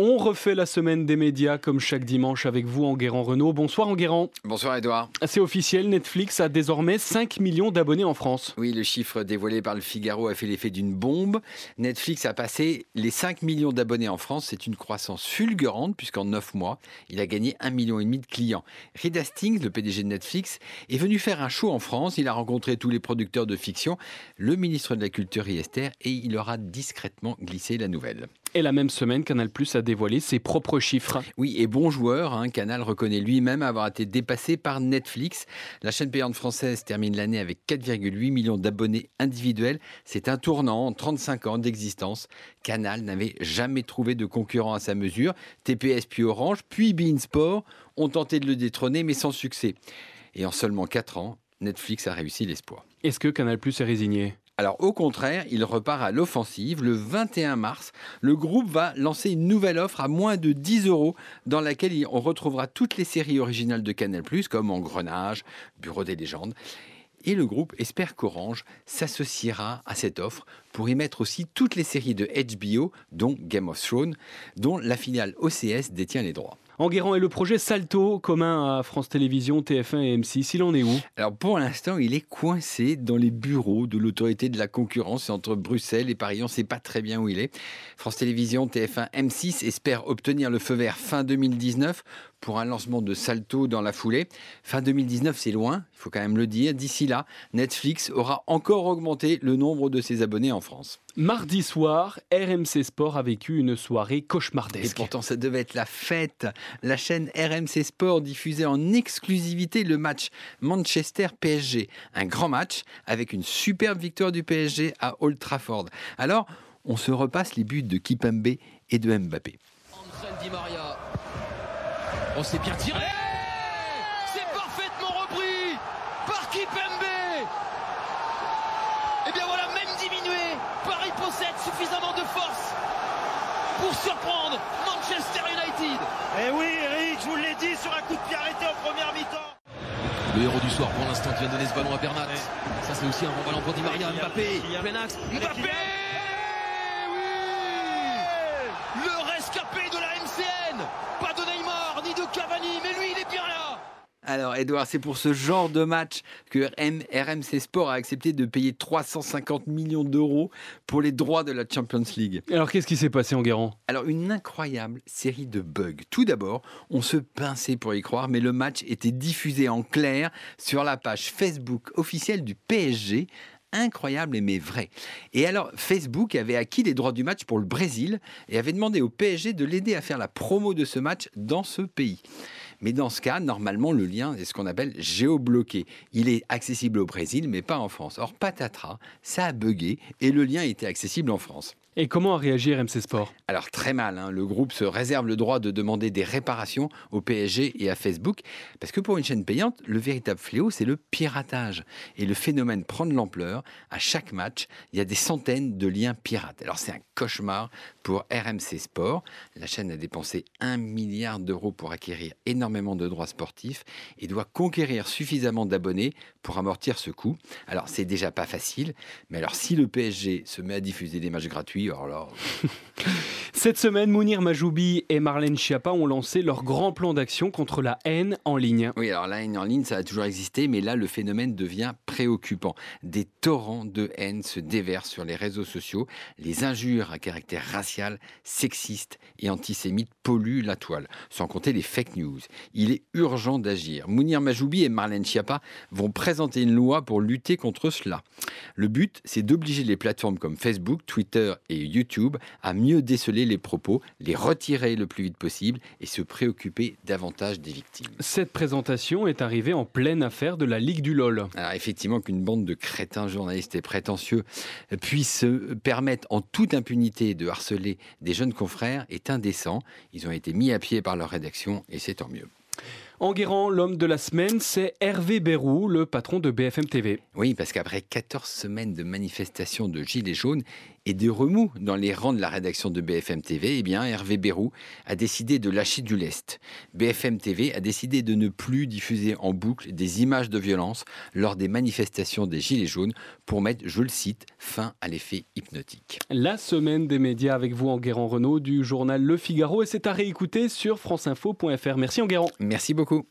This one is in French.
On refait la semaine des médias comme chaque dimanche avec vous, Enguerrand Renault. Bonsoir Enguerrand. Bonsoir Edouard. C'est officiel, Netflix a désormais 5 millions d'abonnés en France. Oui, le chiffre dévoilé par le Figaro a fait l'effet d'une bombe. Netflix a passé les 5 millions d'abonnés en France. C'est une croissance fulgurante puisqu'en 9 mois, il a gagné 1,5 million de clients. Reed Hastings, le PDG de Netflix, est venu faire un show en France. Il a rencontré tous les producteurs de fiction, le ministre de la Culture Esther et il aura discrètement glissé la nouvelle. Et la même semaine, Canal Plus a dévoilé ses propres chiffres. Oui, et bon joueur, hein, Canal reconnaît lui-même avoir été dépassé par Netflix. La chaîne payante française termine l'année avec 4,8 millions d'abonnés individuels. C'est un tournant en 35 ans d'existence. Canal n'avait jamais trouvé de concurrent à sa mesure. TPS puis Orange, puis Beansport ont tenté de le détrôner, mais sans succès. Et en seulement 4 ans, Netflix a réussi l'espoir. Est-ce que Canal Plus est résigné? Alors au contraire, il repart à l'offensive. Le 21 mars, le groupe va lancer une nouvelle offre à moins de 10 euros dans laquelle on retrouvera toutes les séries originales de Canal ⁇ comme Engrenage, Bureau des légendes. Et le groupe espère qu'Orange s'associera à cette offre pour y mettre aussi toutes les séries de HBO, dont Game of Thrones, dont la filiale OCS détient les droits. Enguerrand et le projet Salto, commun à France Télévisions, TF1 et M6, il en est où? Alors pour l'instant, il est coincé dans les bureaux de l'autorité de la concurrence entre Bruxelles et Paris. On ne sait pas très bien où il est. France Télévisions, TF1, M6 espèrent obtenir le feu vert fin 2019 pour un lancement de Salto dans la foulée. Fin 2019, c'est loin, il faut quand même le dire. D'ici là, Netflix aura encore augmenté le nombre de ses abonnés en France. Mardi soir, RMC Sport a vécu une soirée cauchemardesque. Et pourtant, ça devait être la fête. La chaîne RMC Sport diffusait en exclusivité le match Manchester-PSG. Un grand match avec une superbe victoire du PSG à Old Trafford. Alors, on se repasse les buts de Kipembe et de Mbappé. Di Maria. On s'est bien tiré C'est parfaitement repris par Kipembe Et bien voilà, même diminué, Paris possède suffisamment de force pour surprendre Manchester United. Eh oui, Eric, je vous l'ai dit sur un coup de pied arrêté en première mi-temps. Le héros du soir pour l'instant qui vient donner ce ballon à Bernat. Ça c'est aussi un bon ballon pour Di Maria, Mbappé, plein axe, Mbappé Oui Le rescapé de la MCN Pas de Neymar ni de Cavani, mais lui il est bien là alors, Edouard, c'est pour ce genre de match que RMC Sport a accepté de payer 350 millions d'euros pour les droits de la Champions League. Alors, qu'est-ce qui s'est passé en Guérant Alors, une incroyable série de bugs. Tout d'abord, on se pinçait pour y croire, mais le match était diffusé en clair sur la page Facebook officielle du PSG incroyable mais vrai. Et alors, Facebook avait acquis les droits du match pour le Brésil et avait demandé au PSG de l'aider à faire la promo de ce match dans ce pays. Mais dans ce cas, normalement, le lien est ce qu'on appelle géobloqué. Il est accessible au Brésil, mais pas en France. Or, patatras, ça a bugué et le lien était accessible en France. Et comment a réagi RMC Sport? Alors très mal, hein. le groupe se réserve le droit de demander des réparations au PSG et à Facebook, parce que pour une chaîne payante, le véritable fléau, c'est le piratage. Et le phénomène prend de l'ampleur. À chaque match, il y a des centaines de liens pirates. Alors c'est un cauchemar pour RMC Sport. La chaîne a dépensé un milliard d'euros pour acquérir énormément de droits sportifs et doit conquérir suffisamment d'abonnés pour amortir ce coût. Alors c'est déjà pas facile, mais alors si le PSG se met à diffuser des matchs gratuits, Cette semaine, Mounir Majoubi et Marlène Schiappa ont lancé leur grand plan d'action contre la haine en ligne. Oui, alors la haine en ligne, ça a toujours existé, mais là, le phénomène devient préoccupant. Des torrents de haine se déversent sur les réseaux sociaux. Les injures à caractère racial, sexiste et antisémite polluent la toile, sans compter les fake news. Il est urgent d'agir. Mounir Majoubi et Marlène Schiappa vont présenter une loi pour lutter contre cela. Le but, c'est d'obliger les plateformes comme Facebook, Twitter et YouTube à mieux déceler les propos, les retirer le plus vite possible et se préoccuper davantage des victimes. Cette présentation est arrivée en pleine affaire de la Ligue du LOL. Alors effectivement qu'une bande de crétins journalistes et prétentieux puisse se permettre en toute impunité de harceler des jeunes confrères est indécent. Ils ont été mis à pied par leur rédaction et c'est tant mieux. Enguerrand, l'homme de la semaine, c'est Hervé Bérou, le patron de BFM TV. Oui, parce qu'après 14 semaines de manifestations de Gilets jaunes et de remous dans les rangs de la rédaction de BFM TV, eh bien, Hervé Bérou a décidé de lâcher du lest. BFM TV a décidé de ne plus diffuser en boucle des images de violence lors des manifestations des Gilets jaunes pour mettre, je le cite, fin à l'effet hypnotique. La semaine des médias avec vous, Enguerrand Renault, du journal Le Figaro, et c'est à réécouter sur franceinfo.fr. Merci Enguerrand. Merci beaucoup.